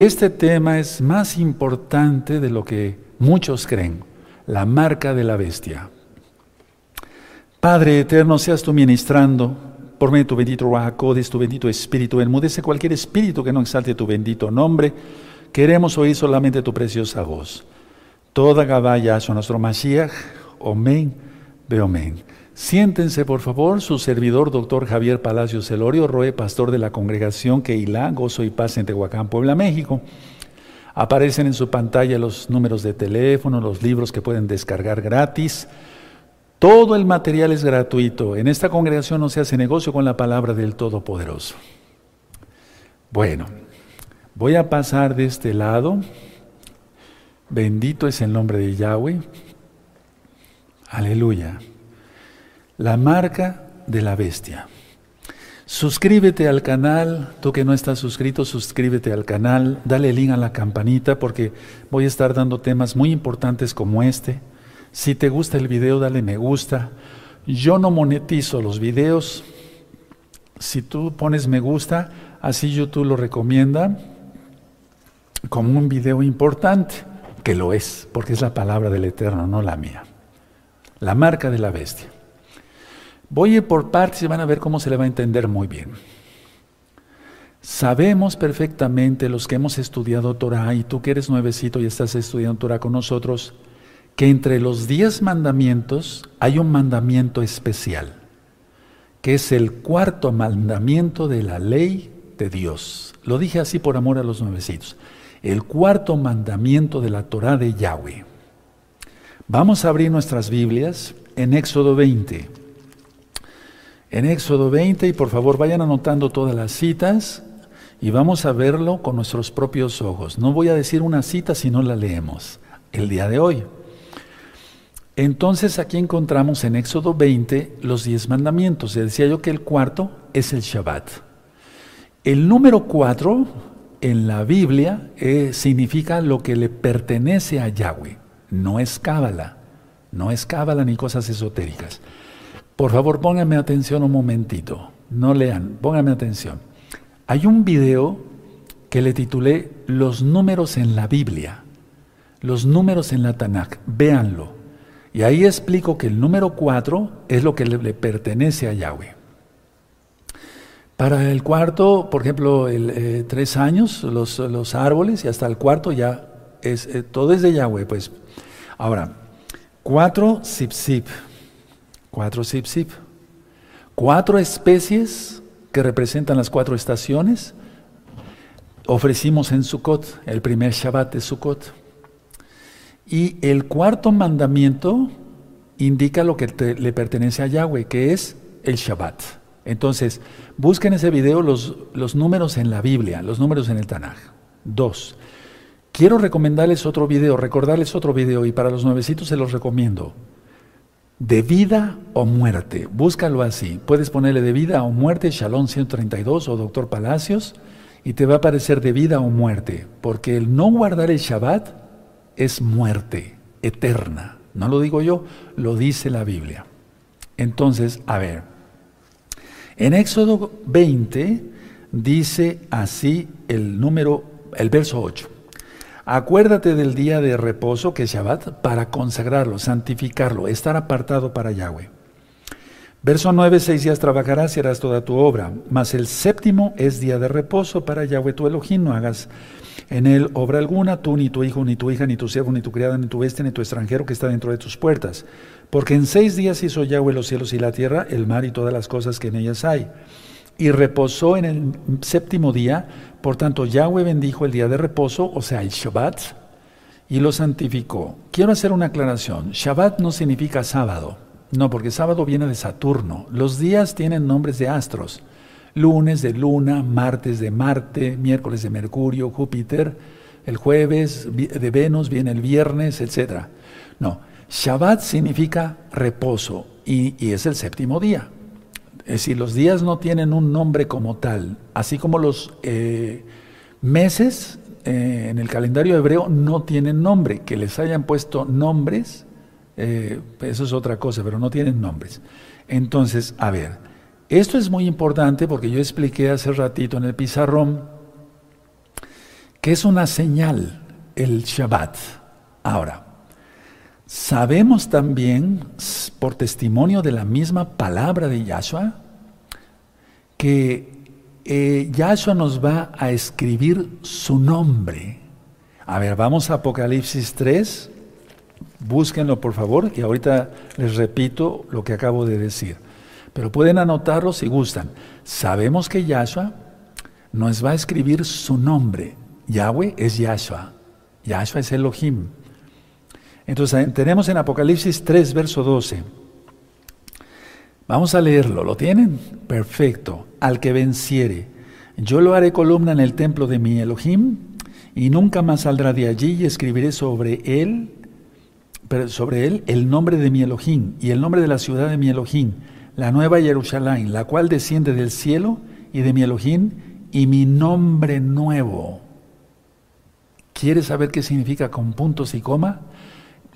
Este tema es más importante de lo que muchos creen, la marca de la bestia. Padre eterno, seas tú ministrando por medio de tu bendito Rahakodes, tu bendito Espíritu, enmudece cualquier espíritu que no exalte tu bendito nombre. Queremos oír solamente tu preciosa voz. Toda Gabaya a nuestro Mashiach, Omen, Beomen. Siéntense, por favor, su servidor, doctor Javier Palacios Celorio, Roe, pastor de la congregación Keilah, Gozo y Paz en Tehuacán, Puebla, México. Aparecen en su pantalla los números de teléfono, los libros que pueden descargar gratis. Todo el material es gratuito. En esta congregación no se hace negocio con la palabra del Todopoderoso. Bueno, voy a pasar de este lado. Bendito es el nombre de Yahweh. Aleluya. La marca de la bestia. Suscríbete al canal, tú que no estás suscrito, suscríbete al canal, dale link a la campanita porque voy a estar dando temas muy importantes como este. Si te gusta el video, dale me gusta. Yo no monetizo los videos. Si tú pones me gusta, así YouTube lo recomienda como un video importante, que lo es, porque es la palabra del Eterno, no la mía. La marca de la bestia. Voy a ir por partes y van a ver cómo se le va a entender muy bien. Sabemos perfectamente los que hemos estudiado Torah, y tú que eres nuevecito y estás estudiando Torah con nosotros, que entre los diez mandamientos hay un mandamiento especial, que es el cuarto mandamiento de la ley de Dios. Lo dije así por amor a los nuevecitos. El cuarto mandamiento de la Torah de Yahweh. Vamos a abrir nuestras Biblias en Éxodo 20. En Éxodo 20, y por favor vayan anotando todas las citas y vamos a verlo con nuestros propios ojos. No voy a decir una cita si no la leemos el día de hoy. Entonces aquí encontramos en Éxodo 20 los diez mandamientos. Se decía yo que el cuarto es el Shabbat. El número cuatro en la Biblia eh, significa lo que le pertenece a Yahweh. No es cábala, no es cábala ni cosas esotéricas. Por favor, pónganme atención un momentito. No lean, pónganme atención. Hay un video que le titulé Los números en la Biblia. Los números en la Tanakh. Véanlo. Y ahí explico que el número 4 es lo que le, pertenece a Yahweh. Para el cuarto, por ejemplo, el, eh, tres años, los, los, árboles, y hasta el cuarto ya es, eh, todo es de Yahweh, pues. Ahora, cuatro zip zip, cuatro zip cuatro especies que representan las cuatro estaciones, ofrecimos en Sukkot, el primer Shabbat de Sukkot. Y el cuarto mandamiento indica lo que le pertenece a Yahweh, que es el Shabbat. Entonces, busquen ese video los, los números en la Biblia, los números en el Tanaj. Dos. Quiero recomendarles otro video, recordarles otro video, y para los nuevecitos se los recomiendo. De vida o muerte. Búscalo así. Puedes ponerle de vida o muerte, Shalom 132 o Doctor Palacios, y te va a aparecer de vida o muerte. Porque el no guardar el Shabbat es muerte eterna. No lo digo yo, lo dice la Biblia. Entonces, a ver, en Éxodo 20 dice así el número, el verso 8. Acuérdate del día de reposo, que es Shabbat, para consagrarlo, santificarlo, estar apartado para Yahweh. Verso 9, seis días trabajarás y harás toda tu obra, mas el séptimo es día de reposo para Yahweh tu Elohim, no hagas en él obra alguna, tú, ni tu hijo, ni tu hija, ni tu siervo, ni tu criada, ni tu bestia, ni tu extranjero que está dentro de tus puertas. Porque en seis días hizo Yahweh los cielos y la tierra, el mar y todas las cosas que en ellas hay. Y reposó en el séptimo día, por tanto Yahweh bendijo el día de reposo, o sea, el Shabbat, y lo santificó. Quiero hacer una aclaración. Shabbat no significa sábado. No, porque sábado viene de Saturno. Los días tienen nombres de astros lunes de luna, martes de Marte, miércoles de Mercurio, Júpiter, el jueves de Venus, viene el viernes, etc. No, Shabbat significa reposo y, es el séptimo día. Es decir, los días no tienen un nombre como tal, así como los eh, meses eh, en el calendario hebreo no tienen nombre, que les hayan puesto nombres, eh, eso es otra cosa, pero no tienen nombres. Entonces, a ver, esto es muy importante porque yo expliqué hace ratito en el pizarrón que es una señal, el Shabbat. Ahora, sabemos también, por testimonio de la misma palabra de Yahshua, que eh, Yahshua nos va a escribir su nombre. A ver, vamos a Apocalipsis 3, búsquenlo por favor, y ahorita les repito lo que acabo de decir. Pero pueden anotarlo si gustan. Sabemos que Yahshua nos va a escribir su nombre. Yahweh es Yahshua. Yahshua es Elohim. Entonces tenemos en Apocalipsis 3, verso 12. Vamos a leerlo, ¿lo tienen? Perfecto. Al que venciere, yo lo haré columna en el templo de mi Elohim y nunca más saldrá de allí y escribiré sobre él, sobre él el nombre de mi Elohim y el nombre de la ciudad de mi Elohim, la nueva Jerusalén, la cual desciende del cielo y de mi Elohim y mi nombre nuevo. ¿Quieres saber qué significa con puntos y coma?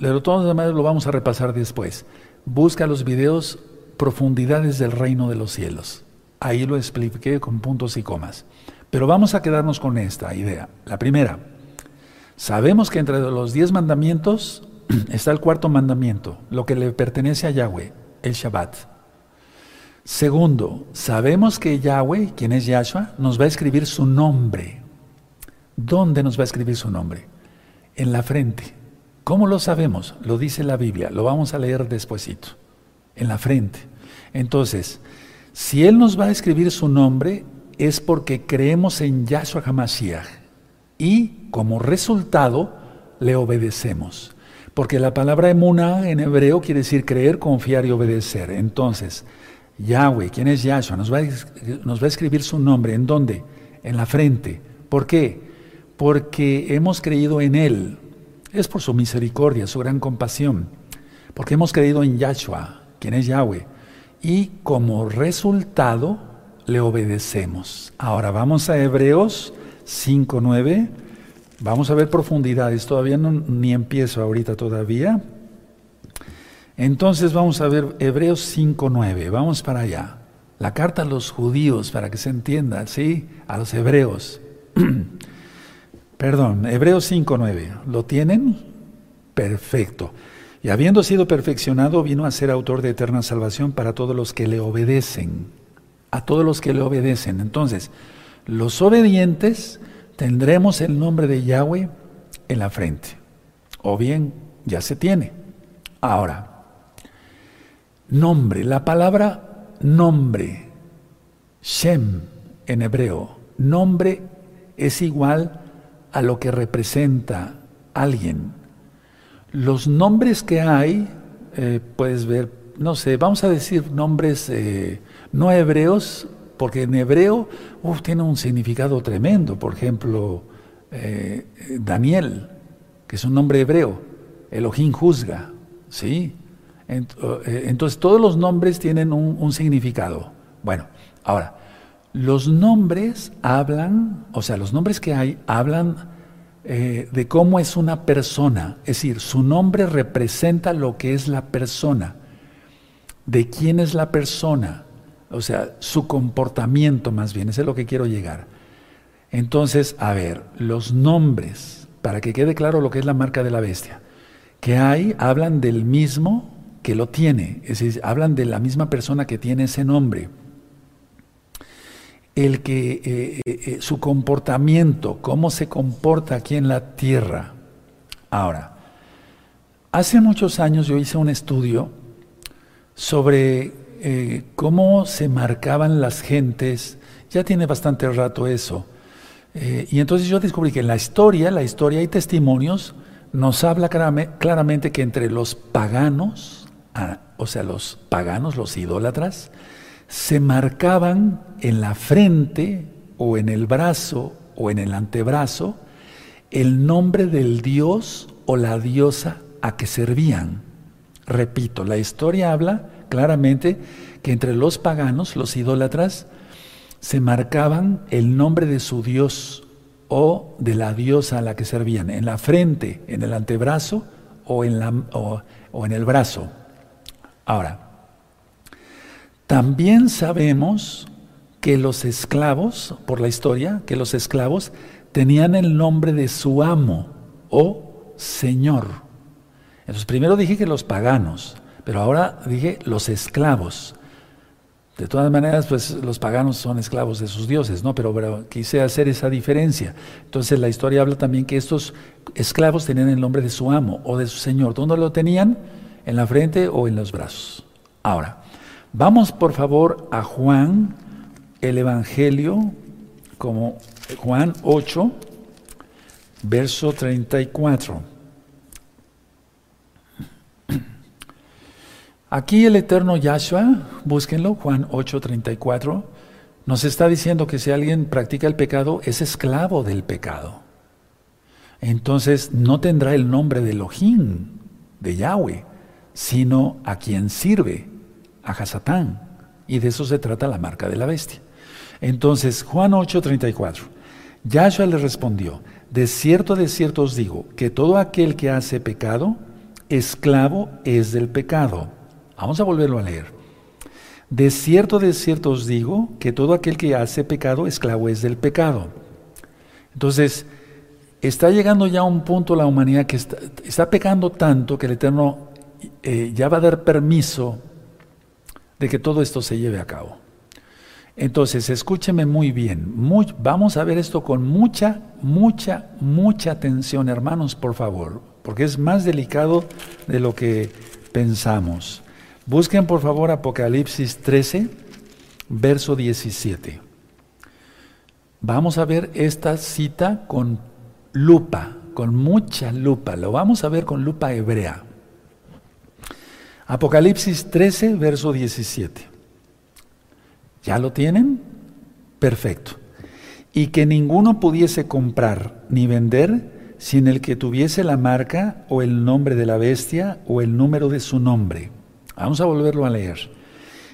Lo vamos a repasar después. Busca los videos profundidades del reino de los cielos. Ahí lo expliqué con puntos y comas. Pero vamos a quedarnos con esta idea. La primera, sabemos que entre los diez mandamientos está el cuarto mandamiento, lo que le pertenece a Yahweh, el Shabbat. Segundo, sabemos que Yahweh, quien es Yahshua, nos va a escribir su nombre. ¿Dónde nos va a escribir su nombre? En la frente. ¿Cómo lo sabemos? Lo dice la Biblia, lo vamos a leer despuesito. En la frente. Entonces, si Él nos va a escribir su nombre, es porque creemos en Yahshua HaMashiach y como resultado le obedecemos. Porque la palabra emuna en hebreo quiere decir creer, confiar y obedecer. Entonces, Yahweh, ¿quién es Yahshua? Nos va, a, nos va a escribir su nombre. ¿En dónde? En la frente. ¿Por qué? Porque hemos creído en Él. Es por su misericordia, su gran compasión. Porque hemos creído en Yahshua, quien es Yahweh y como resultado le obedecemos. Ahora vamos a Hebreos 5.9. Vamos a ver profundidades. Todavía ni empiezo ahorita todavía. Entonces vamos a ver Hebreos 5.9. Vamos para allá. La carta a los judíos, para que se entienda, ¿sí? A los hebreos. Perdón, Hebreos 5.9. ¿Lo tienen? Perfecto. Y habiendo sido perfeccionado, vino a ser autor de eterna salvación para todos los que le obedecen. A todos los que le obedecen. Entonces, los obedientes tendremos el nombre de Yahweh en la frente. O bien, ya se tiene. Ahora, nombre. La palabra nombre, Shem en hebreo, nombre es igual a lo que representa alguien los nombres que hay, eh, puedes ver, no sé, vamos a decir nombres eh, no hebreos, porque en hebreo tiene un significado tremendo. Por ejemplo, eh, Daniel, que es un nombre hebreo, Elohim juzga, ¿sí? Entonces todos los nombres tienen un, un significado. Bueno, ahora, los nombres hablan, o sea, los nombres que hay hablan eh, de cómo es una persona. Es decir, su nombre representa lo que es la persona. De quién es la persona. O sea, su comportamiento más bien. Eso es lo que quiero llegar. Entonces, a ver, los nombres, para que quede claro lo que es la marca de la bestia, que hay, hablan del mismo que lo tiene. Es decir, hablan de la misma persona que tiene ese nombre el que eh, eh, eh, su comportamiento, cómo se comporta aquí en la tierra. Ahora, hace muchos años yo hice un estudio sobre cómo se marcaban las gentes, ya tiene bastante rato eso, y entonces yo descubrí que en la historia, la historia hay testimonios, nos habla claramente que entre los paganos, ah, o sea, los paganos, los idólatras, se marcaban en la frente o en el brazo o en el antebrazo el nombre del dios o la diosa a que servían. Repito, la historia habla claramente que entre los paganos, los idólatras, se marcaban el nombre de su dios o de la diosa a la que servían, en la frente, en el antebrazo o en, o en el brazo. Ahora, también sabemos que los esclavos, por la historia, que los esclavos tenían el nombre de su amo o señor. Entonces primero dije que los paganos, pero ahora dije los esclavos. De todas maneras, pues los paganos son esclavos de sus dioses, ¿no? Pero, quise hacer esa diferencia. Entonces la historia habla también que estos esclavos tenían el nombre de su amo o de su señor. ¿Dónde lo tenían? ¿En la frente o en los brazos? Ahora, vamos por favor a Juan, el Evangelio, como Juan 8, verso 34. Aquí el eterno Yahshua, búsquenlo, Juan 8:34, nos está diciendo que si alguien practica el pecado, es esclavo del pecado. Entonces no tendrá el nombre de Elohim, de Yahweh, sino a quien sirve, a. Y de eso se trata la marca de la bestia. Entonces, Juan 8:34, Yahshua le respondió, de cierto, de cierto os digo, que todo aquel que hace pecado, esclavo es del pecado. Vamos a volverlo a leer. De cierto, de cierto os digo que todo aquel que hace pecado, esclavo es del pecado. Entonces, está llegando ya a un punto la humanidad que está, pecando tanto que el Eterno eh, ya va a dar permiso de que todo esto se lleve a cabo. Entonces, escúcheme muy bien. vamos a ver esto con mucha, mucha, mucha atención, hermanos, por favor, porque es más delicado de lo que pensamos. Busquen por favor Apocalipsis 13, verso 17. Vamos a ver esta cita con lupa, con mucha lupa. Lo vamos a ver con lupa hebrea. Apocalipsis 13, verso 17. ¿Ya lo tienen? Perfecto. Y que ninguno pudiese comprar ni vender sin el que tuviese la marca o el nombre de la bestia o el número de su nombre Vamos a volverlo a leer.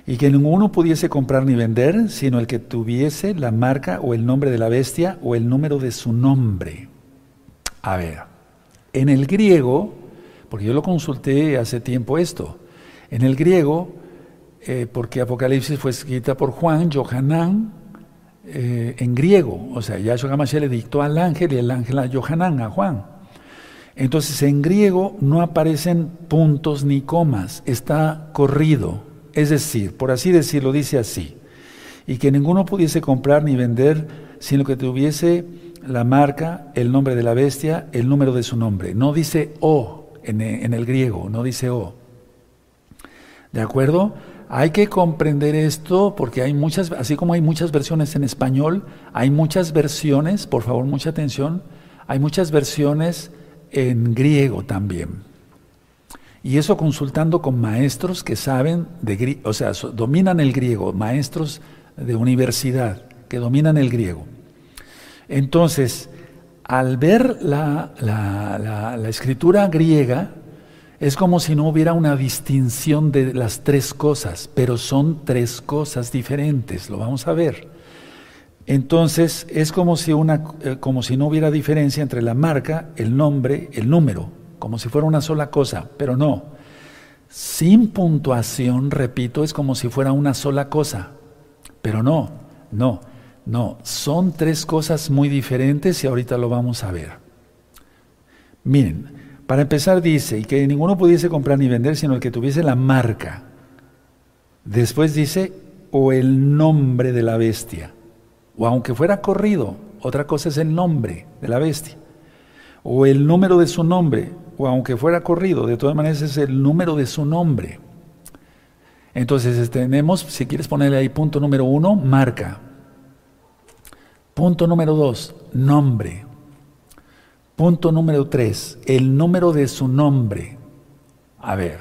Y que ninguno pudiese comprar ni vender, sino el que tuviese la marca o el nombre de la bestia o el número de su nombre. A ver, en el griego, porque yo lo consulté hace tiempo esto, en el griego, eh, porque Apocalipsis fue escrita por Juan, Johanán, eh, en griego, o sea, Yahshua Hamashiach le dictó al ángel y el ángel a Johanán, a Juan. Entonces en griego no aparecen puntos ni comas, está corrido. Es decir, por así decirlo, dice así. Y que ninguno pudiese comprar ni vender, sino que tuviese la marca, el nombre de la bestia, el número de su nombre. No dice O en, el griego, no dice O. ¿De acuerdo? Hay que comprender esto porque hay muchas, así como hay muchas versiones en español, hay muchas versiones, por favor, mucha atención, hay muchas versiones en griego también. Y eso consultando con maestros que saben de o sea, dominan el griego, maestros de universidad que dominan el griego. Entonces, al ver la, la, escritura griega, es como si no hubiera una distinción de las tres cosas, pero son tres cosas diferentes, lo vamos a ver. Entonces es como si, una, eh, como si no hubiera diferencia entre la marca, el nombre, el número, como si fuera una sola cosa, pero no. Sin puntuación, repito, es como si fuera una sola cosa, pero no, no, no. Son tres cosas muy diferentes y ahorita lo vamos a ver. Miren, para empezar dice, y que ninguno pudiese comprar ni vender sino el que tuviese la marca. Después dice, o el nombre de la bestia o aunque fuera corrido, otra cosa es el nombre de la bestia, o el número de su nombre, o aunque fuera corrido, de todas maneras es el número de su nombre. Entonces tenemos, si quieres ponerle ahí punto número uno, marca. Punto número dos, nombre. Punto número tres, el número de su nombre. A ver,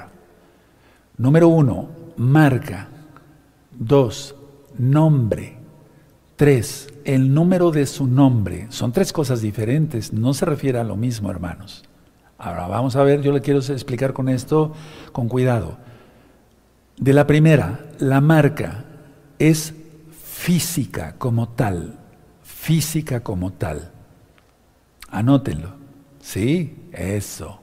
número uno, marca. Dos, nombre. Tres, el número de su nombre. Son tres cosas diferentes, no se refiere a lo mismo, hermanos. Ahora vamos a ver, yo le quiero explicar con esto con cuidado. De la primera, la marca es física como tal, física como tal. Anótenlo. ¿Sí? Eso.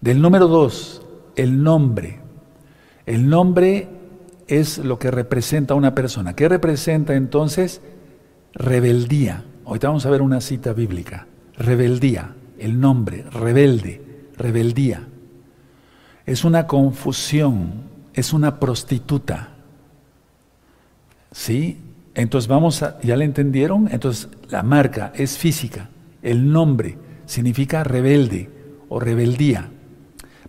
Del número dos, el nombre. El nombre es lo que representa una persona. ¿Qué representa entonces? Rebeldía, Ahorita vamos a ver una cita bíblica. Rebeldía, el nombre, rebelde, rebeldía. Es una confusión, es una prostituta. ¿Sí? Entonces vamos a, ¿ya le entendieron? Entonces la marca es física, el nombre significa rebelde o rebeldía.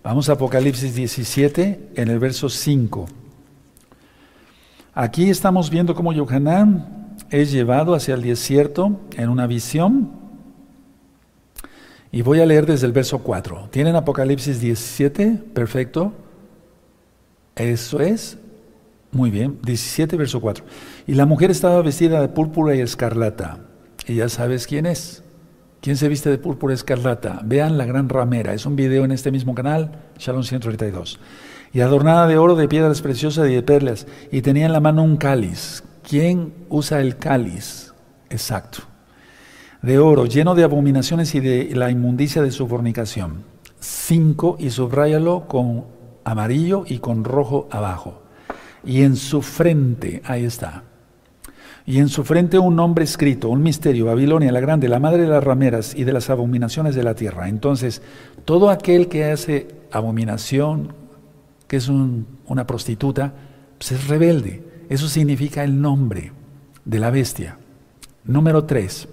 Vamos a Apocalipsis 17 en el verso 5. Aquí estamos viendo cómo Yohanan es llevado hacia el desierto en una visión. Y voy a leer desde el verso 4. ¿Tienen Apocalipsis 17? Perfecto. Eso es. Muy bien. 17, verso 4. Y la mujer estaba vestida de púrpura y escarlata. Y ya sabes quién es. ¿Quién se viste de púrpura escarlata? Vean la gran ramera. Es un video en este mismo canal, Shalom 132. Y adornada de oro, de piedras preciosas y de perlas. Y tenía en la mano un cáliz. ¿Quién usa el cáliz? Exacto. De oro, lleno de abominaciones y de la inmundicia de su fornicación. Cinco, y subráyalo con amarillo y con rojo abajo. Y en su frente, ahí está y en su frente un nombre escrito, un misterio, Babilonia la grande, la madre de las rameras y de las abominaciones de la tierra. Entonces, todo aquel que hace abominación, que es una prostituta, pues es rebelde. Eso significa el nombre de la bestia. Número tres.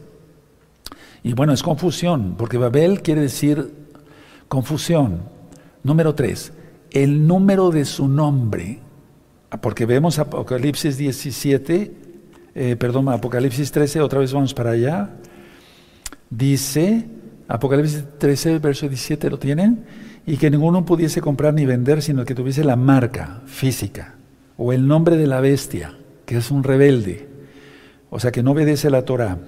Y bueno, es confusión, porque Babel quiere decir confusión. Número tres, el número de su nombre. Porque vemos Apocalipsis 17, eh, perdón, Apocalipsis 13, otra vez vamos para allá. Dice, Apocalipsis 13, verso 17, ¿lo tienen? Y que ninguno pudiese comprar ni vender, sino que tuviese la marca física o el nombre de la bestia, que es un rebelde, o sea, que no obedece la Torah,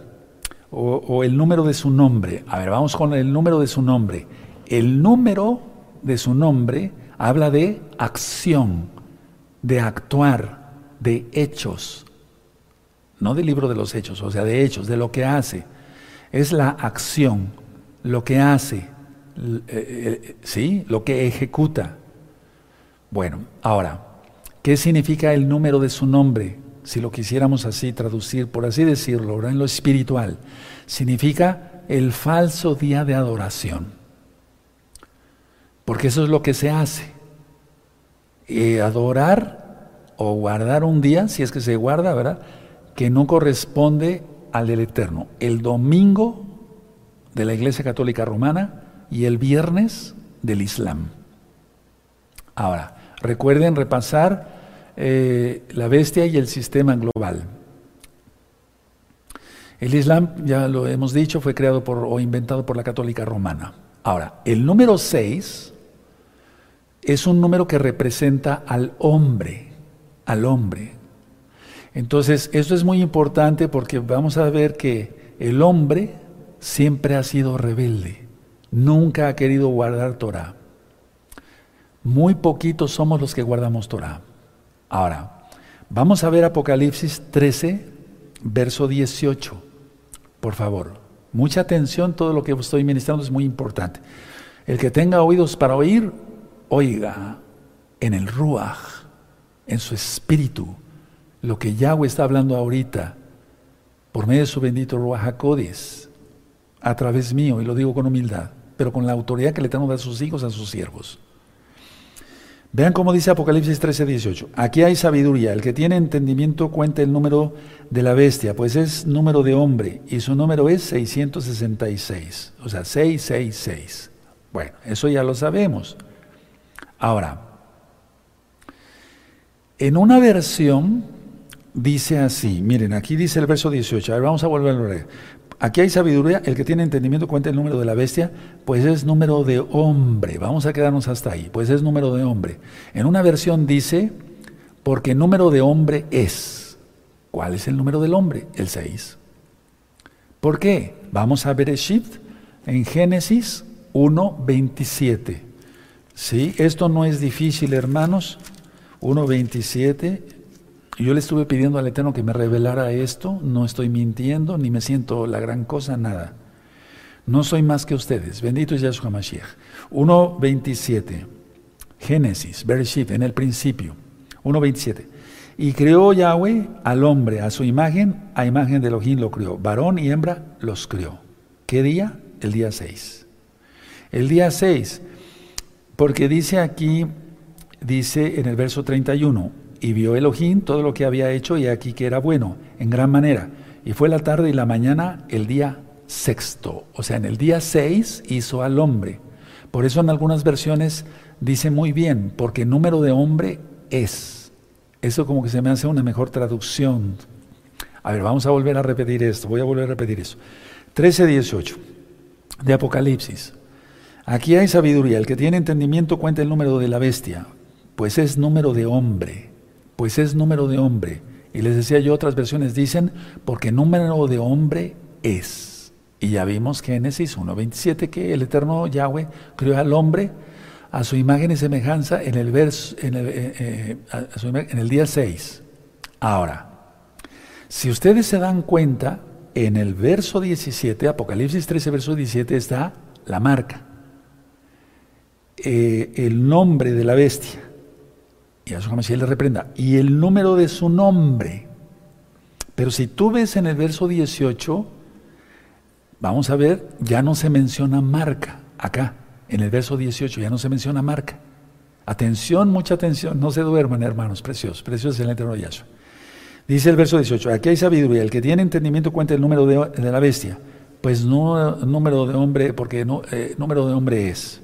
o, o el número de su nombre. A ver, vamos con el número de su nombre. El número de su nombre habla de acción, de actuar, de hechos no del libro de los hechos, o sea, de hechos, de lo que hace. Es la acción, lo que hace, eh, eh, ¿sí? Lo que ejecuta. Bueno, ahora, ¿qué significa el número de su nombre? Si lo quisiéramos así traducir, por así decirlo, en lo espiritual, significa el falso día de adoración. Porque eso es lo que se hace. Eh, adorar o guardar un día, si es que se guarda, ¿verdad? que no corresponde al del Eterno. El domingo de la Iglesia Católica Romana y el viernes del Islam. Ahora, recuerden repasar eh, la bestia y el sistema global. El Islam, ya lo hemos dicho, fue creado por, o inventado por la Católica Romana. Ahora, el número 6 es un número que representa al hombre, al hombre. Entonces, esto es muy importante porque vamos a ver que el hombre siempre ha sido rebelde, nunca ha querido guardar Torah. Muy poquitos somos los que guardamos Torah. Ahora, vamos a ver Apocalipsis 13, verso 18. Por favor, mucha atención, todo lo que estoy ministrando es muy importante. El que tenga oídos para oír, oiga en el Ruach, en su espíritu lo que Yahweh está hablando ahorita por medio de su bendito Ruach a través mío, y lo digo con humildad, pero con la autoridad que le tengo a sus hijos, a sus siervos. Vean cómo dice Apocalipsis 13, 18. Aquí hay sabiduría. El que tiene entendimiento cuenta el número de la bestia, pues es número de hombre, y su número es 666. O sea, 666. Bueno, eso ya lo sabemos. Ahora, en una versión dice así, miren, aquí dice el verso 18, a ver, vamos a volver a leer. Aquí hay sabiduría, el que tiene entendimiento cuenta el número de la bestia, pues es número de hombre, vamos a quedarnos hasta ahí, pues es número de hombre. En una versión dice, porque número de hombre es. ¿Cuál es el número del hombre? El 6. ¿Por qué? Vamos a ver el shift en Génesis 1.27. ¿Sí? Esto no es difícil, hermanos. 1.27 yo le estuve pidiendo al Eterno que me revelara esto, no estoy mintiendo, ni me siento la gran cosa, nada. No soy más que ustedes. Bendito es Yahshua Mashiach. 1.27. Génesis, Bereshit, en el principio. 1.27. Y creó Yahweh al hombre, a su imagen, a imagen de Elohim lo crió. Varón y hembra los crió. ¿Qué día? El día 6. El día 6, porque dice aquí, dice en el verso 31, y vio Elohim todo lo que había hecho y aquí que era bueno, en gran manera. Y fue la tarde y la mañana el día sexto. O sea, en el día 6 hizo al hombre. Por eso en algunas versiones dice muy bien, porque número de hombre es. Eso como que se me hace una mejor traducción. A ver, vamos a volver a repetir esto. Voy a volver a repetir eso. 13, 18 de Apocalipsis. Aquí hay sabiduría. El que tiene entendimiento cuenta el número de la bestia. Pues es número de hombre. Pues es número de hombre. Y les decía yo, otras versiones dicen, porque número de hombre es. Y ya vimos Génesis 1.27 que el eterno Yahweh creó al hombre a su imagen y semejanza en el, verso, eh, eh, en el día 6. Ahora, si ustedes se dan cuenta, en el verso 17, Apocalipsis 13, verso 17, está la marca, eh, el nombre de la bestia, y a su le reprenda, y el número de su nombre. Pero si tú ves en el verso 18, vamos a ver, ya no se menciona marca acá, en el verso 18, ya no se menciona marca. Atención, mucha atención, no se duerman hermanos, preciosos, preciosos el eterno Yahshua. Dice el verso 18, aquí hay sabiduría, el que tiene entendimiento cuenta el número de, la bestia, pues no número de hombre, porque no, eh, número de hombre es.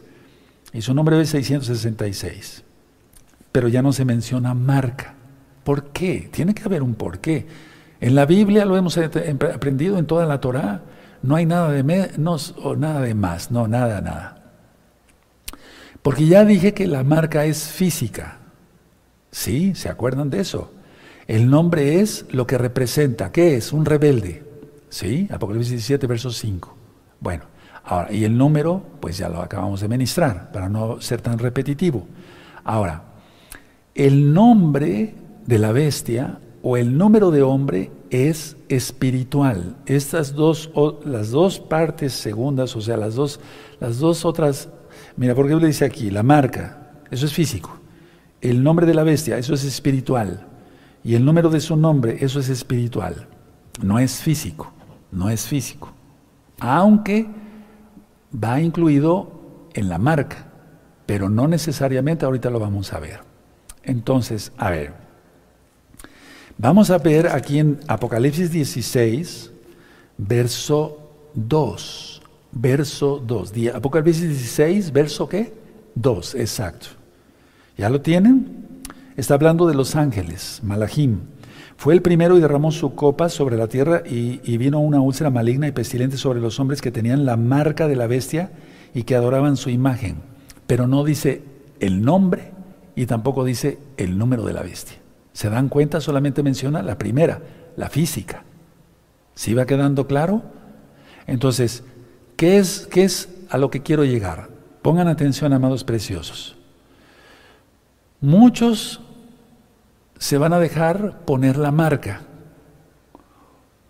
Y su nombre es 666. Pero ya no se menciona marca. ¿Por qué? Tiene que haber un por qué. En la Biblia lo hemos aprendido en toda la Torá. No hay nada de menos o nada de más. No, nada, nada. Porque ya dije que la marca es física. ¿Sí? ¿Se acuerdan de eso? El nombre es lo que representa. ¿Qué es? Un rebelde. ¿Sí? Apocalipsis 17, verso 5. Bueno, ahora, y el número, pues ya lo acabamos de ministrar, para no ser tan repetitivo. Ahora, el nombre de la bestia o el número de hombre es espiritual. Estas dos, las dos partes segundas, o sea, las dos, las dos otras, mira, por ejemplo dice aquí, la marca, eso es físico. El nombre de la bestia, eso es espiritual. Y el número de su nombre, eso es espiritual, no es físico, no es físico. Aunque va incluido en la marca, pero no necesariamente, ahorita lo vamos a ver. Entonces, a ver, vamos a ver aquí en Apocalipsis 16, verso 2, verso 2. Apocalipsis 16, verso qué? 2, exacto. ¿Ya lo tienen? Está hablando de los ángeles, Malachim. Fue el primero y derramó su copa sobre la tierra y, vino una úlcera maligna y pestilente sobre los hombres que tenían la marca de la bestia y que adoraban su imagen. Pero no dice el nombre y tampoco dice el número de la bestia. ¿Se dan cuenta? Solamente menciona la primera, la física. ¿Sí va quedando claro? Entonces, ¿qué es, qué es a lo que quiero llegar? Pongan atención, amados preciosos. Muchos se van a dejar poner la marca,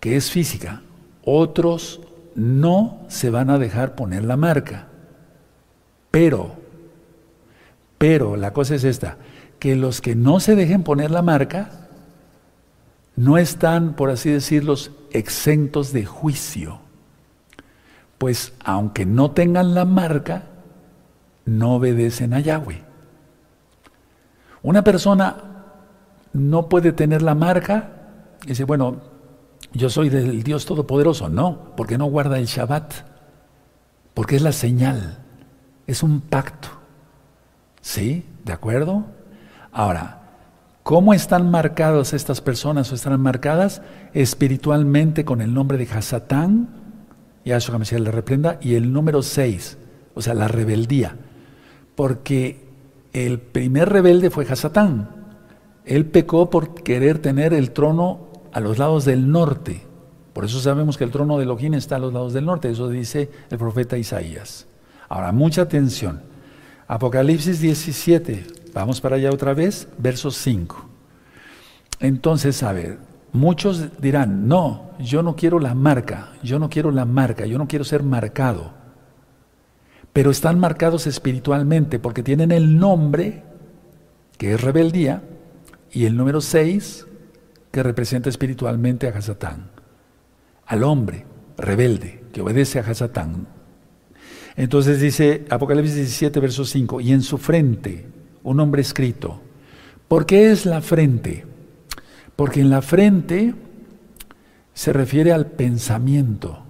que es física. Otros no se van a dejar poner la marca. Pero, pero la cosa es esta, que los que no se dejen poner la marca no están, por así decirlo, exentos de juicio. Pues aunque no tengan la marca, no obedecen a Yahweh. Una persona no puede tener la marca dice, bueno, yo soy del Dios Todopoderoso. No, porque no guarda el Shabbat, porque es la señal, es un pacto. ¿Sí? ¿De acuerdo? Ahora, ¿cómo están marcadas estas personas o están marcadas? Espiritualmente con el nombre de Hasatán, Yahshua Mesías le reprenda, y el número 6, o sea, la rebeldía. Porque el primer rebelde fue Hasatán. Él pecó por querer tener el trono a los lados del norte. Por eso sabemos que el trono de Elohim está a los lados del norte. Eso dice el profeta Isaías. Ahora, mucha atención. Apocalipsis 17. Vamos para allá otra vez, verso 5. Entonces, a ver, muchos dirán, no, yo no quiero la marca, yo no quiero la marca, yo no quiero ser marcado pero están marcados espiritualmente porque tienen el nombre, que es rebeldía, y el número 6 que representa espiritualmente a Hasatán, al hombre rebelde que obedece a Hasatán. Entonces dice Apocalipsis 17, verso 5, y en su frente un hombre escrito. ¿Por qué es la frente? Porque en la frente se refiere al pensamiento,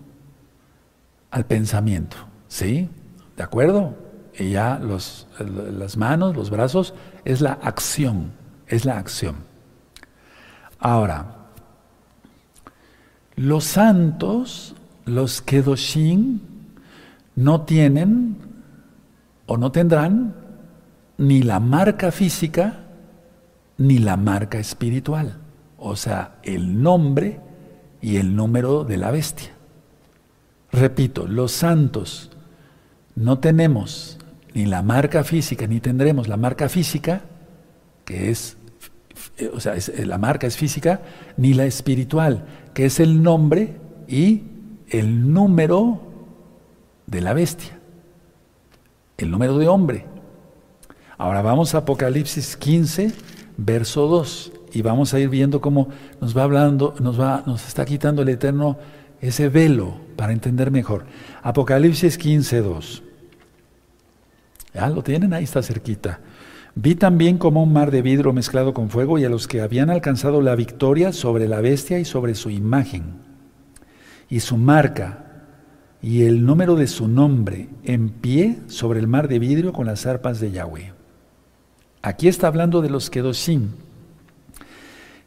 al pensamiento, ¿sí? ¿De acuerdo? Y ya los, las manos, los brazos, es la acción, es la acción. Ahora, los santos, los Kedoshim, no tienen o no tendrán ni la marca física ni la marca espiritual, o sea, el nombre y el número de la bestia. Repito, los santos no tenemos ni la marca física, ni tendremos la marca física, que es, o sea, la marca es física, ni la espiritual, que es el nombre y el número de la bestia, el número de hombre. Ahora vamos a Apocalipsis 15, verso 2, y vamos a ir viendo cómo nos va hablando, nos, va, nos está quitando el Eterno ese velo para entender mejor. Apocalipsis 15, 2. Ya lo tienen, ahí está cerquita. Vi también como un mar de vidrio mezclado con fuego y a los que habían alcanzado la victoria sobre la bestia y sobre su imagen y su marca y el número de su nombre en pie sobre el mar de vidrio con las arpas de Yahweh. Aquí está hablando de los Kedoshim,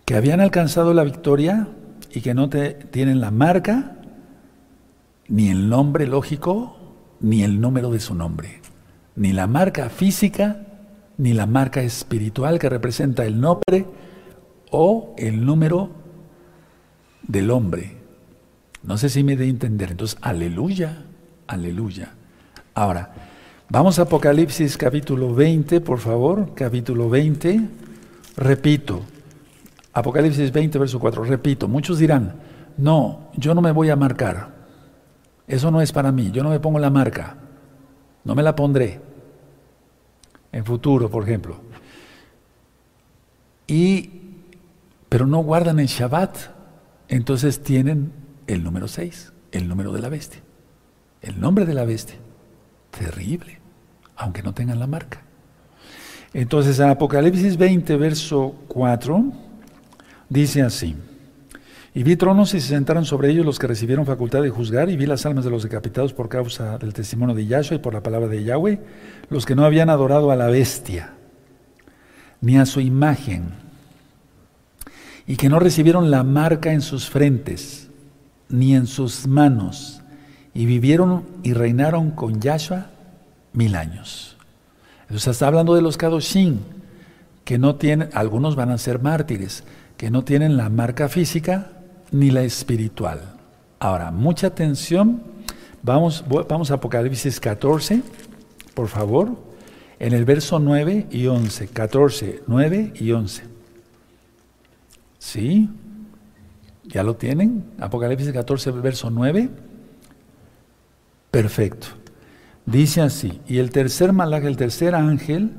que habían alcanzado la victoria y que no tienen la marca, ni el nombre lógico, ni el número de su nombre ni la marca física, ni la marca espiritual que representa el nombre o el número del hombre. No sé si me de entender. Entonces, aleluya, aleluya. Ahora, vamos a Apocalipsis capítulo 20, por favor, capítulo 20. Repito, Apocalipsis 20, verso 4. Repito, muchos dirán, no, yo no me voy a marcar. Eso no es para mí, yo no me pongo la marca. No me la pondré en futuro, por ejemplo. Y, pero no guardan en Shabbat, entonces tienen el número 6, el número de la bestia, el nombre de la bestia. Terrible, aunque no tengan la marca. Entonces en Apocalipsis 20, verso 4, dice así. Y vi tronos y se sentaron sobre ellos los que recibieron facultad de juzgar, y vi las almas de los decapitados por causa del testimonio de Yahshua y por la palabra de Yahweh, los que no habían adorado a la bestia, ni a su imagen, y que no recibieron la marca en sus frentes, ni en sus manos, y vivieron y reinaron con Yahshua mil años. Entonces está hablando de los Kadoshim, que no tienen, algunos van a ser mártires, que no tienen la marca física, ni la espiritual. Ahora, mucha atención. Vamos, vamos a Apocalipsis 14, por favor, en el verso 9 y 11. 14, 9 y 11. ¿Sí? ¿Ya lo tienen? Apocalipsis 14, verso 9. Perfecto. Dice así, y el tercer malaje, el tercer ángel,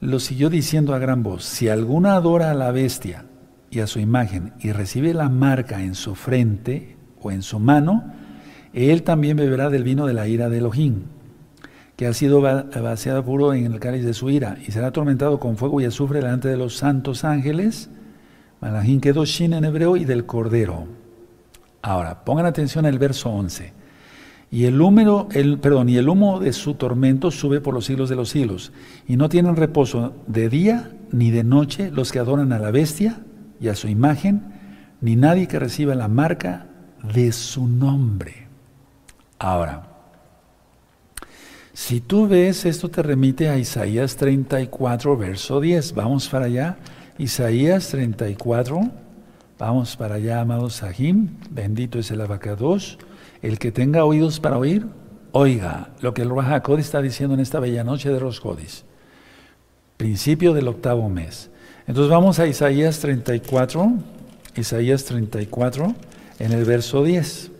lo siguió diciendo a gran voz, si alguna adora a la bestia, y a su imagen y recibe la marca en su frente o en su mano, él también beberá del vino de la ira de Elohim, que ha sido vaciado puro en el cáliz de su ira, y será atormentado con fuego y azufre delante de los santos ángeles, Malachim Kedoshin en hebreo, y del Cordero. Ahora, pongan atención al verso 11. Y el, húmero, el, perdón, y el humo de su tormento sube por los siglos de los siglos, y no tienen reposo de día ni de noche los que adoran a la bestia, y a su imagen, ni nadie que reciba la marca de su nombre. Ahora, si tú ves, esto te remite a Isaías 34, verso 10. Vamos para allá. Isaías 34. Vamos para allá, amados Sahim. Bendito es el abacados. El que tenga oídos para oír, oiga lo que el Ruach está diciendo en esta bella noche de Roscodis. Principio del octavo mes. Entonces vamos a Isaías 34, Isaías 34, en el verso 10.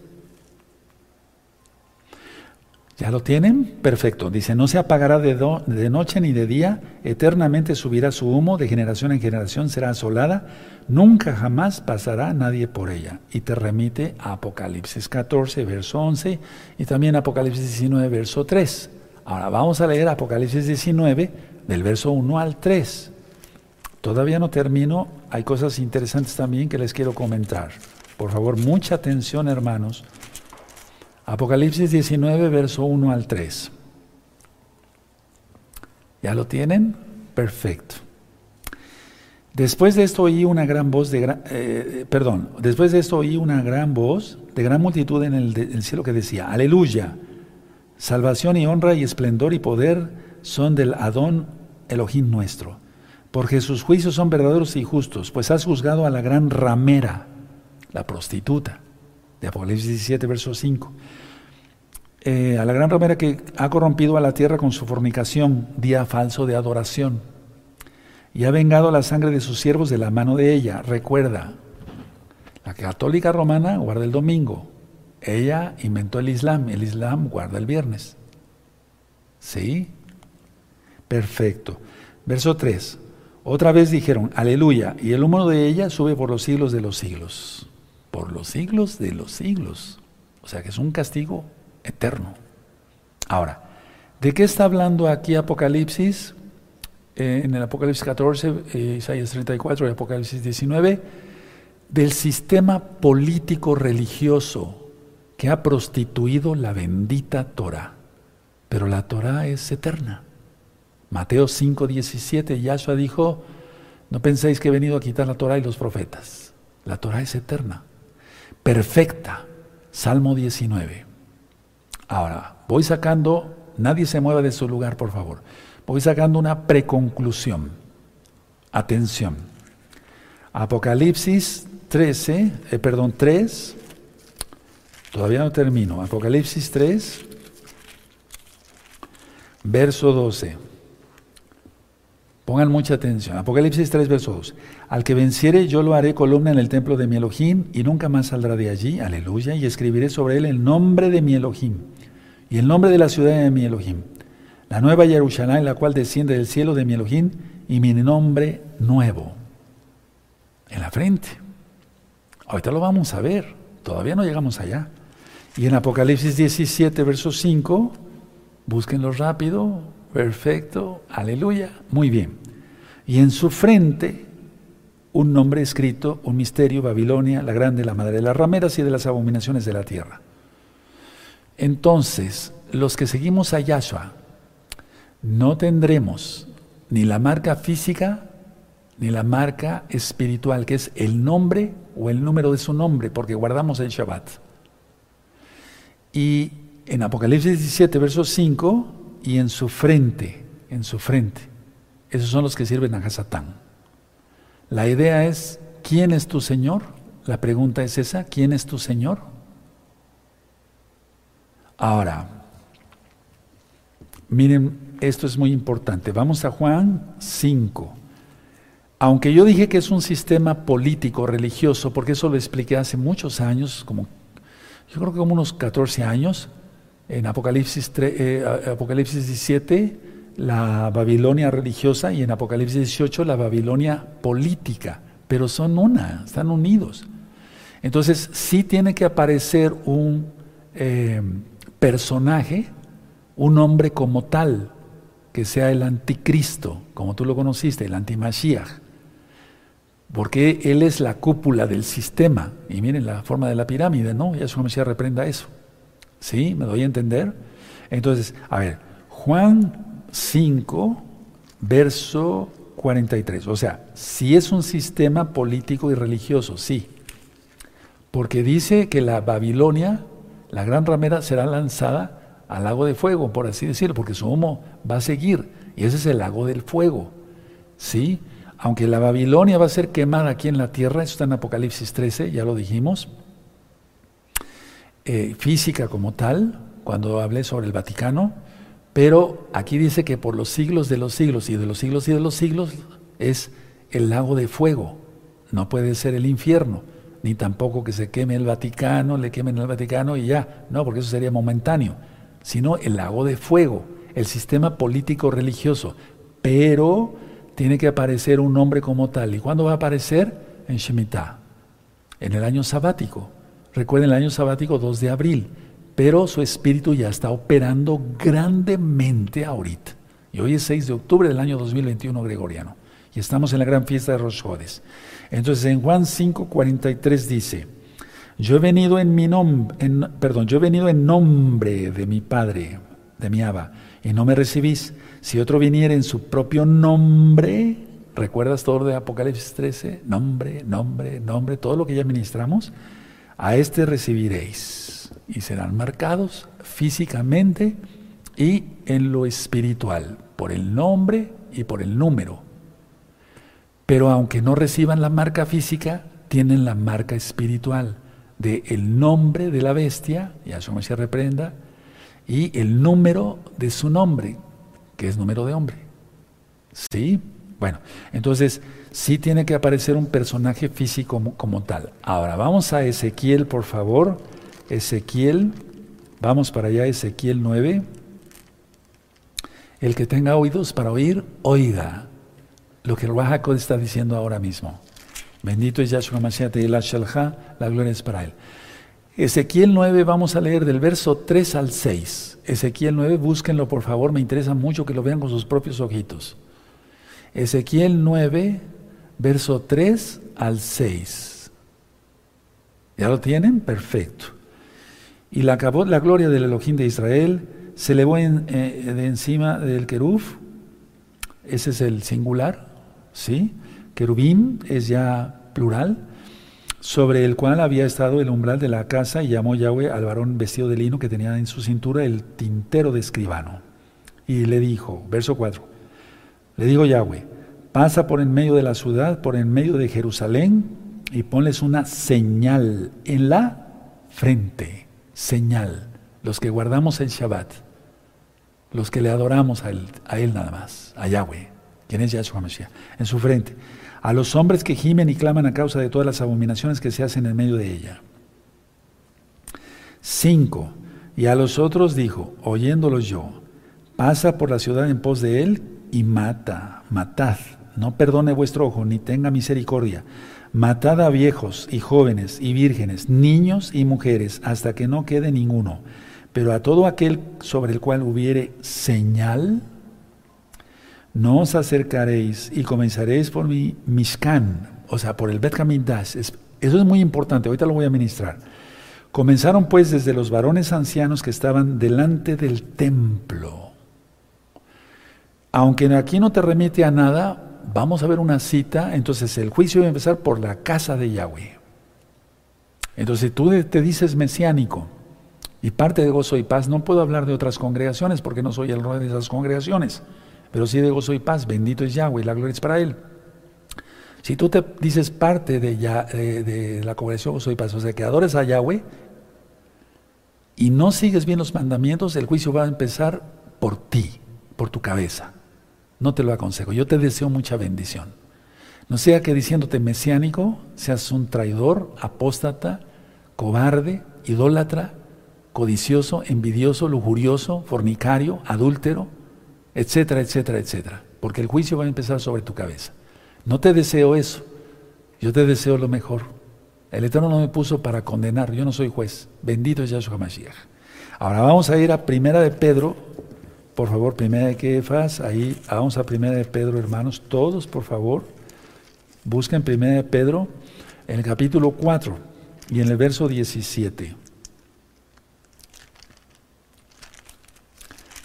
¿Ya lo tienen? Perfecto. Dice, no se apagará de, de, noche ni de día, eternamente subirá su humo, de generación en generación será asolada, nunca jamás pasará nadie por ella. Y te remite a Apocalipsis 14, verso 11, y también Apocalipsis 19, verso 3. Ahora vamos a leer Apocalipsis 19, del verso 1 al 3. Todavía no termino, hay cosas interesantes también que les quiero comentar. Por favor, mucha atención hermanos. Apocalipsis 19, verso 1 al 3. ¿Ya lo tienen? Perfecto. Después de esto oí una gran voz de eh, perdón, después de esto oí una gran voz de gran multitud en el, cielo que decía, aleluya, salvación y honra y esplendor y poder son del Adón Elohim nuestro, porque sus juicios son verdaderos y justos, pues has juzgado a la gran ramera, la prostituta, de Apocalipsis 17, verso 5. Eh, a la gran ramera que ha corrompido a la tierra con su fornicación, día falso de adoración, y ha vengado la sangre de sus siervos de la mano de ella. Recuerda, la católica romana guarda el domingo, ella inventó el Islam, el Islam guarda el viernes. ¿Sí? Perfecto. Verso 3. Otra vez dijeron, aleluya, y el humo de ella sube por los siglos de los siglos por los siglos de los siglos. O sea que es un castigo eterno. Ahora, ¿de qué está hablando aquí Apocalipsis? Eh, en el Apocalipsis 14, eh, Isaías 34 y Apocalipsis 19, del sistema político religioso que ha prostituido la bendita Torah. Pero la Torah es eterna. Mateo 5, 17, Yahshua dijo, no penséis que he venido a quitar la Torah y los profetas. La Torah es eterna perfecta. Salmo 19. Ahora, voy sacando, nadie se mueva de su lugar, por favor. Voy sacando una preconclusión. Atención. Apocalipsis 13, eh, perdón, 3. Todavía no termino. Apocalipsis 3, verso 12. Pongan mucha atención. Apocalipsis 3, verso 2. Al que venciere, yo lo haré columna en el templo de mi Elohim y nunca más saldrá de allí. Aleluya. Y escribiré sobre él el nombre de mi Elohim y el nombre de la ciudad de mi Elohim. La nueva Jerusalén, la cual desciende del cielo de mi Elohim y mi nombre nuevo. En la frente. Ahorita lo vamos a ver. Todavía no llegamos allá. Y en Apocalipsis 17, verso 5, búsquenlo rápido, Perfecto, aleluya, muy bien. Y en su frente un nombre escrito, un misterio, Babilonia, la grande, la madre de las rameras y de las abominaciones de la tierra. Entonces, los que seguimos a Yahshua, no tendremos ni la marca física ni la marca espiritual, que es el nombre o el número de su nombre, porque guardamos el Shabbat. Y en Apocalipsis 17, verso 5, y en su frente, en su frente. Esos son los que sirven a Hasatán. La idea es, ¿quién es tu Señor? La pregunta es esa, ¿quién es tu Señor? Ahora, miren, esto es muy importante. Vamos a Juan 5. Aunque yo dije que es un sistema político, religioso, porque eso lo expliqué hace muchos años, como yo creo que como unos 14 años, en Apocalipsis, eh, Apocalipsis 17, la Babilonia religiosa y en Apocalipsis 18, la Babilonia política, pero son una, están unidos. Entonces, sí tiene que aparecer un eh, personaje, un hombre como tal, que sea el anticristo, como tú lo conociste, el antimashiach, porque él es la cúpula del sistema. Y miren la forma de la pirámide, ¿no? Yahshua Mashiach reprenda eso. ¿Sí? ¿Me doy a entender? Entonces, a ver, Juan 5, verso 43. O sea, si es un sistema político y religioso, sí. Porque dice que la Babilonia, la gran ramera, será lanzada al lago de fuego, por así decirlo, porque su humo va a seguir. Y ese es el lago del fuego. ¿Sí? Aunque la Babilonia va a ser quemada aquí en la tierra, eso está en Apocalipsis 13, ya lo dijimos. Eh, física como tal, cuando hablé sobre el Vaticano, pero aquí dice que por los siglos de los siglos y de los siglos y de los siglos es el lago de fuego, no puede ser el infierno, ni tampoco que se queme el Vaticano, le quemen el Vaticano y ya, no, porque eso sería momentáneo. sino el lago de fuego, el sistema político religioso. Pero tiene que aparecer un nombre como tal. ¿Y cuándo va a aparecer? En Shemitah, en el año sabático. Recuerden el año sabático 2 de abril, pero su espíritu ya está operando grandemente ahorita. Y hoy es 6 de octubre del año 2021 gregoriano. Y estamos en la gran fiesta de Rosh Entonces en Juan 5:43 dice, yo he venido en mi nombre, perdón, yo he venido en nombre de mi Padre, de mi Abba, y no me recibís. Si otro viniera en su propio nombre, ¿recuerdas todo de Apocalipsis 13? Nombre, nombre, nombre, todo lo que ya ministramos, a este recibiréis. Y serán marcados físicamente y en lo espiritual, por el nombre y por el número. Pero aunque no reciban la marca física, tienen la marca espiritual de el nombre de la bestia, Yahshua se reprenda, y el número de su nombre, que es número de hombre. ¿Sí? Bueno, entonces sí tiene que aparecer un personaje físico como, tal. Ahora, vamos a Ezequiel, por favor. Ezequiel, vamos para allá, Ezequiel 9. El que tenga oídos para oír, oiga lo que el Rajakod está diciendo ahora mismo. Bendito es Yahshua Mashiach y la gloria es para él. Ezequiel 9, vamos a leer del verso 3 al 6. Ezequiel 9, búsquenlo por favor, me interesa mucho que lo vean con sus propios ojitos. Ezequiel 9, verso 3 al 6. ¿Ya lo tienen? Perfecto. Y la, gloria del Elohim de Israel se elevó eh, de encima del queruf, ese es el singular, ¿sí? querubín es ya plural, sobre el cual había estado el umbral de la casa y llamó Yahweh al varón vestido de lino que tenía en su cintura el tintero de escribano. Y le dijo, verso 4, le dijo Yahweh, pasa por en medio de la ciudad, por en medio de Jerusalén, y ponles una señal en la frente, señal, los que guardamos el Shabbat, los que le adoramos a él, nada más, a Yahweh, quien es Yahshua Mashiach, en su frente a los hombres que gimen y claman a causa de todas las abominaciones que se hacen en medio de ella. 5. Y a los otros dijo, oyéndolos yo, pasa por la ciudad en pos de él y mata, matad, no perdone vuestro ojo, ni tenga misericordia. Matad a viejos y jóvenes y vírgenes, niños y mujeres, hasta que no quede ninguno. Pero a todo aquel sobre el cual hubiere señal, no os acercaréis y comenzaréis por mi Mishkan, o sea, por el Bet Hamidash. eso es muy importante, ahorita lo voy a ministrar. Comenzaron pues desde los varones ancianos que estaban delante del templo. Aunque aquí no te remite a nada, vamos a ver una cita, entonces el juicio va a empezar por la casa de Yahweh. Entonces tú te dices mesiánico y parte de gozo y paz, no puedo hablar de otras congregaciones porque no soy el rey de esas congregaciones pero sí de gozo y paz, bendito es Yahweh, la gloria es para Él. Si tú te dices parte de, de, la congregación gozo y paz, o sea, que adores a Yahweh y no sigues bien los mandamientos, el juicio va a empezar por ti, por tu cabeza. No te lo aconsejo, yo te deseo mucha bendición. No sea que diciéndote mesiánico seas un traidor, apóstata, cobarde, idólatra, codicioso, envidioso, lujurioso, fornicario, adúltero, etcétera, etcétera, etcétera. Porque el juicio va a empezar sobre tu cabeza. No te deseo eso. Yo te deseo lo mejor. El Eterno no me puso para condenar. Yo no soy juez. Bendito es Yahshua Mashiach. Ahora vamos a ir a Primera de Pedro. Por favor, Primera de Kefas. Ahí vamos a Primera de Pedro, hermanos. Todos, por favor. Busquen Primera de Pedro en el capítulo 4 y en el verso 17.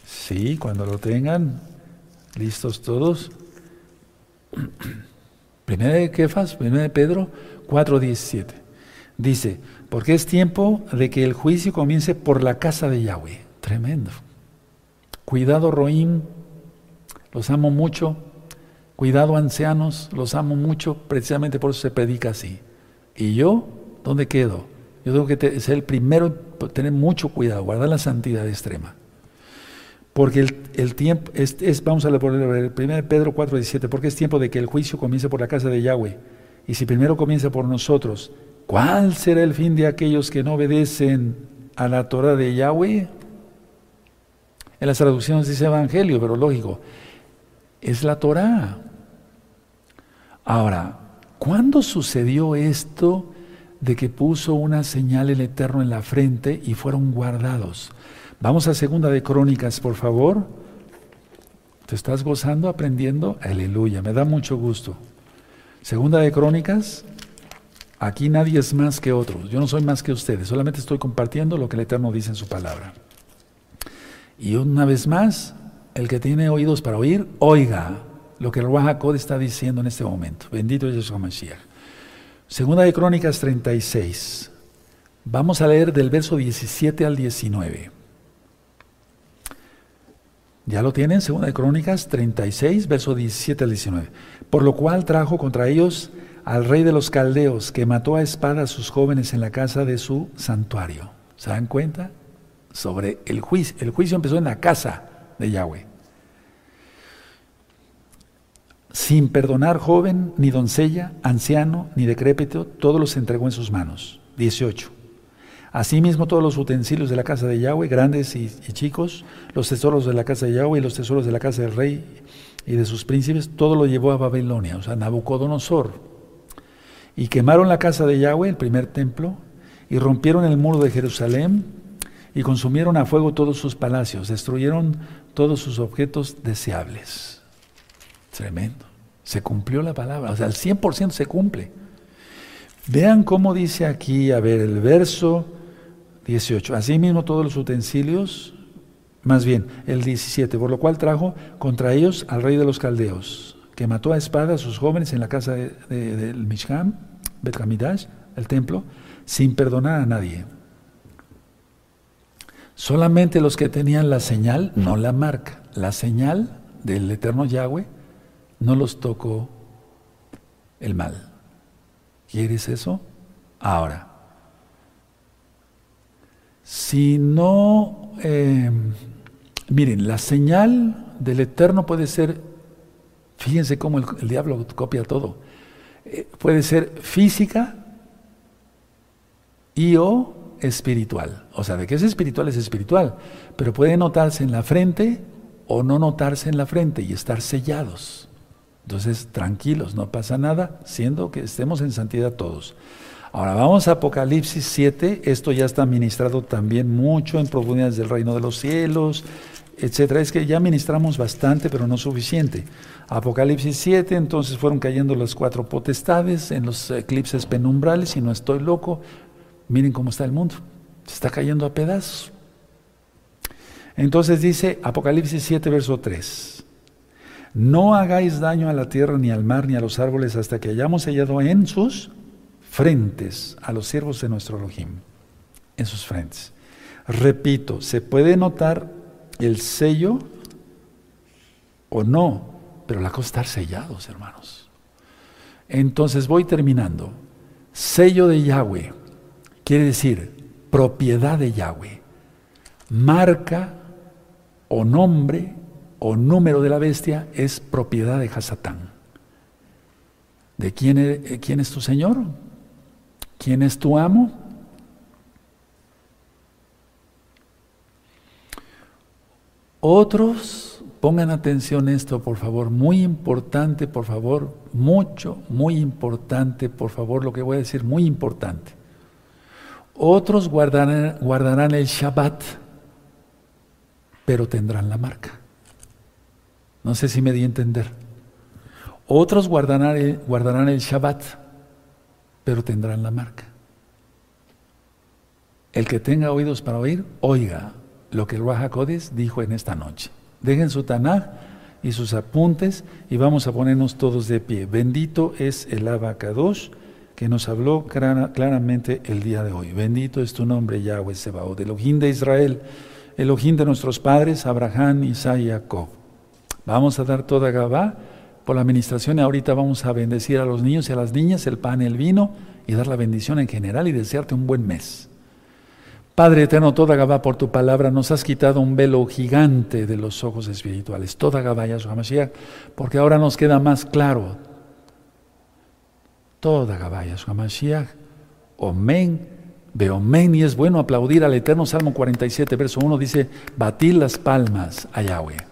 Sí, cuando lo tengan, listos todos. Primera de Kefas, primera de Pedro 4:17. Dice, porque es tiempo de que el juicio comience por la casa de Yahweh. Tremendo. Cuidado, Roim, los amo mucho. Cuidado, ancianos, los amo mucho. Precisamente por eso se predica así. ¿Y yo? ¿Dónde quedo? Yo tengo que ser el primero, tener mucho cuidado, guardar la santidad extrema. Porque el, tiempo, es, vamos a leer 1 Pedro 4, 17, porque es tiempo de que el juicio comience por la casa de Yahweh. Y si primero comienza por nosotros, ¿cuál será el fin de aquellos que no obedecen a la Torah de Yahweh? En las traducciones dice Evangelio, pero lógico, es la Torá. Ahora, ¿cuándo sucedió esto de que puso una señal el Eterno en la frente y fueron guardados? Vamos a segunda de Crónicas, por favor. ¿Te estás gozando, aprendiendo? Aleluya, me da mucho gusto. Segunda de Crónicas, aquí nadie es más que otros. Yo no soy más que ustedes, solamente estoy compartiendo lo que el Eterno dice en su palabra. Y una vez más, el que tiene oídos para oír, oiga lo que el Ruach está diciendo en este momento. Bendito es Jesús Mashiach. Segunda de Crónicas 36. Vamos a leer del verso 17 al 19. Ya lo tienen, segunda de Crónicas 36, verso 17 al 19. Por lo cual trajo contra ellos al rey de los caldeos, que mató a espada a sus jóvenes en la casa de su santuario. ¿Se dan cuenta? Sobre el juicio. El juicio empezó en la casa de Yahweh. Sin perdonar joven, ni doncella, anciano, ni decrépito, todos los entregó en sus manos. 18. Asimismo todos los utensilios de la casa de Yahweh, grandes y, chicos, los tesoros de la casa de Yahweh y los tesoros de la casa del rey y de sus príncipes, todo lo llevó a Babilonia, o sea, Nabucodonosor. Y quemaron la casa de Yahweh, el primer templo, y rompieron el muro de Jerusalén, y consumieron a fuego todos sus palacios, destruyeron todos sus objetos deseables. Tremendo. Se cumplió la palabra, o sea, al 100% se cumple. Vean cómo dice aquí, a ver, el verso 18. Asimismo todos los utensilios, más bien el 17, por lo cual trajo contra ellos al rey de los caldeos, que mató a espada a sus jóvenes en la casa del Mishkan, Betkamidash, el templo, sin perdonar a nadie. Solamente los que tenían la señal, no la marca, la señal del eterno Yahweh, no los tocó el mal. ¿Quieres eso? Ahora, si no, em, miren, la señal del Eterno puede ser, fíjense cómo el, diablo copia todo, eh, puede ser física y o espiritual. O sea, de que es espiritual es espiritual, pero puede notarse en la frente o no notarse en la frente y estar sellados. Entonces, tranquilos, no pasa nada, siendo que estemos en santidad todos. Ahora vamos a Apocalipsis 7, esto ya está ministrado también mucho en profundidades del reino de los cielos, etcétera. Es que ya ministramos bastante, pero no suficiente. Apocalipsis 7, entonces fueron cayendo las cuatro potestades en los eclipses penumbrales, y no estoy loco, miren cómo está el mundo, se está cayendo a pedazos. Entonces dice Apocalipsis 7, verso 3. No hagáis daño a la tierra, ni al mar, ni a los árboles, hasta que hayamos sellado en sus frentes a los siervos de nuestro Elohim, en sus frentes. Repito, se puede notar el sello o no, pero la cosa es estar sellados, hermanos. Entonces voy terminando. Sello de Yahweh quiere decir propiedad de Yahweh, marca o nombre o número de la bestia es propiedad de Hasatán. ¿De quién, e, quién es tu Señor? ¿Quién es tu amo? Otros, pongan atención esto, por favor, muy importante, por favor, mucho, muy importante, por favor, lo que voy a decir, muy importante. Otros guardarán, el Shabbat, pero tendrán la marca. No sé si me di a entender. Otros guardarán el, guardarán el Shabbat, pero tendrán la marca. El que tenga oídos para oír, oiga lo que el Rahakodes dijo en esta noche. Dejen su Tanaj y sus apuntes y vamos a ponernos todos de pie. Bendito es el Abacados que nos habló claramente el día de hoy. Bendito es tu nombre, Yahweh Sebaot, Elohim de Israel, Elohim de nuestros padres, Abraham, Isaac y Jacob. Vamos a dar toda Gabá por la administración y ahorita vamos a bendecir a los niños y a las niñas, el pan el vino y dar la bendición en general y desearte un buen mes. Padre eterno, toda Gabá por tu palabra nos has quitado un velo gigante de los ojos espirituales. Toda Gabá, Yahshua Mashiach, porque ahora nos queda más claro. Toda Gabá, Yahshua Mashiach. Omen, Beomen y es bueno aplaudir al Eterno. Salmo 47, verso 1 dice, batir las palmas a Yahweh.